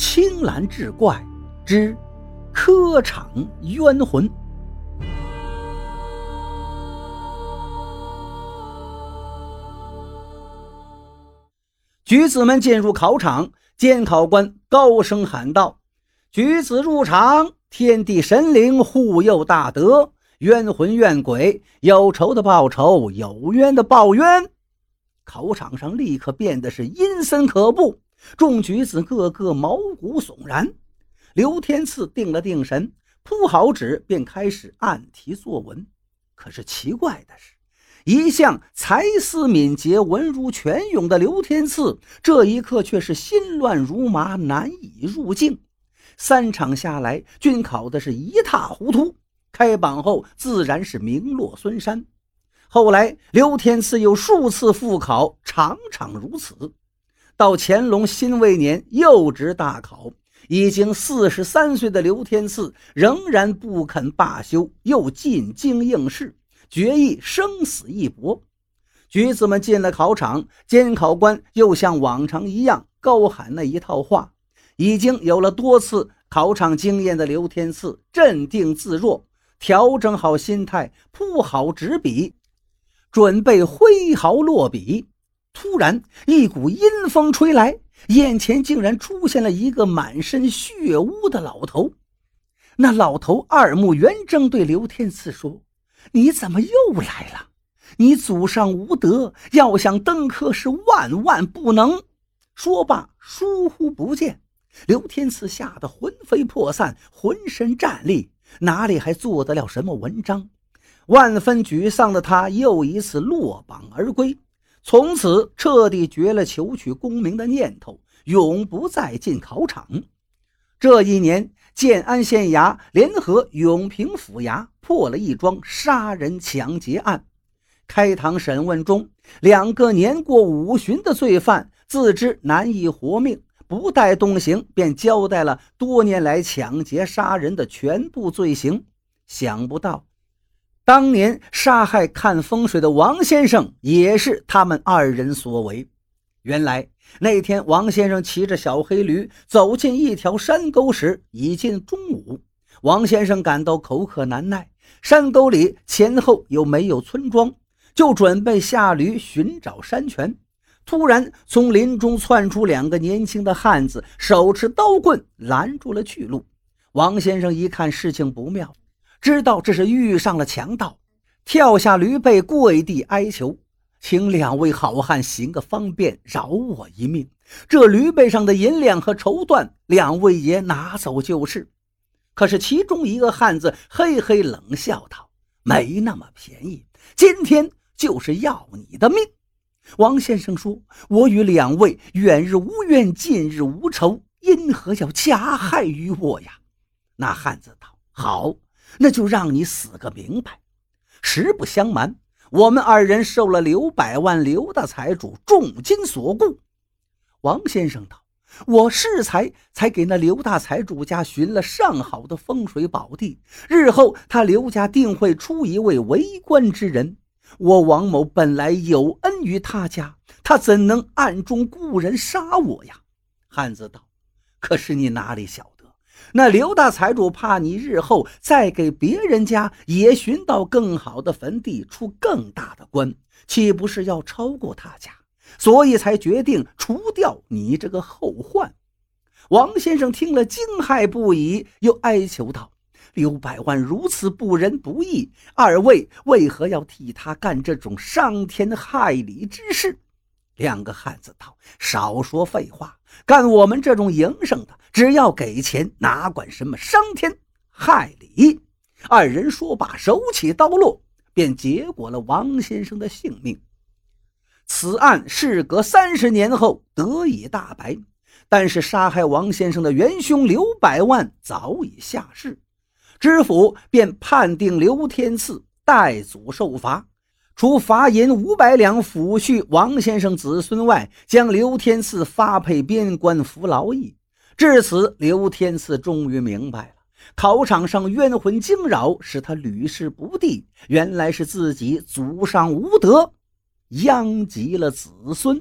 青蓝志怪之科场冤魂。举子们进入考场，监考官高声喊道：“举子入场，天地神灵护佑大德，冤魂怨鬼，有仇的报仇，有冤的报冤。”考场上立刻变得是阴森可怖。众举子个个毛骨悚然。刘天赐定了定神，铺好纸，便开始按题作文。可是奇怪的是，一向才思敏捷、文如泉涌的刘天赐，这一刻却是心乱如麻，难以入境。三场下来，均考的是一塌糊涂。开榜后，自然是名落孙山。后来，刘天赐又数次复考，场场如此。到乾隆辛未年又值大考，已经四十三岁的刘天赐仍然不肯罢休，又进京应试，决意生死一搏。举子们进了考场，监考官又像往常一样高喊那一套话。已经有了多次考场经验的刘天赐镇定自若，调整好心态，铺好纸笔，准备挥毫落笔。突然，一股阴风吹来，眼前竟然出现了一个满身血污的老头。那老头二目圆睁，对刘天赐说：“你怎么又来了？你祖上无德，要想登科是万万不能。”说罢，疏忽不见。刘天赐吓得魂飞魄散，浑身战栗，哪里还做得了什么文章？万分沮丧的他，又一次落榜而归。从此彻底绝了求取功名的念头，永不再进考场。这一年，建安县衙联合永平府衙破了一桩杀人抢劫案。开堂审问中，两个年过五旬的罪犯自知难以活命，不带动刑，便交代了多年来抢劫杀人的全部罪行。想不到。当年杀害看风水的王先生，也是他们二人所为。原来那天，王先生骑着小黑驴走进一条山沟时，已近中午。王先生感到口渴难耐，山沟里前后又没有村庄，就准备下驴寻找山泉。突然，从林中窜出两个年轻的汉子，手持刀棍拦住了去路。王先生一看事情不妙。知道这是遇上了强盗，跳下驴背，跪地哀求：“请两位好汉行个方便，饶我一命。这驴背上的银两和绸缎，两位爷拿走就是。”可是其中一个汉子嘿嘿冷笑道：“没那么便宜，今天就是要你的命。”王先生说：“我与两位远日无怨，近日无仇，因何要加害于我呀？”那汉子道：“好。”那就让你死个明白。实不相瞒，我们二人受了刘百万刘大财主重金所雇。王先生道：“我适才才给那刘大财主家寻了上好的风水宝地，日后他刘家定会出一位为官之人。我王某本来有恩于他家，他怎能暗中雇人杀我呀？”汉子道：“可是你哪里晓得？”那刘大财主怕你日后再给别人家也寻到更好的坟地，出更大的官，岂不是要超过他家？所以才决定除掉你这个后患。王先生听了惊骇不已，又哀求道：“刘百万如此不仁不义，二位为何要替他干这种伤天害理之事？”两个汉子道：“少说废话，干我们这种营生的，只要给钱，哪管什么伤天害理。”二人说罢，手起刀落，便结果了王先生的性命。此案事隔三十年后得以大白，但是杀害王先生的元凶刘百万早已下世，知府便判定刘天赐代祖受罚。除罚银五百两抚恤王先生子孙外，将刘天赐发配边关服劳役。至此，刘天赐终于明白了，考场上冤魂惊扰，使他屡试不第，原来是自己祖上无德，殃及了子孙。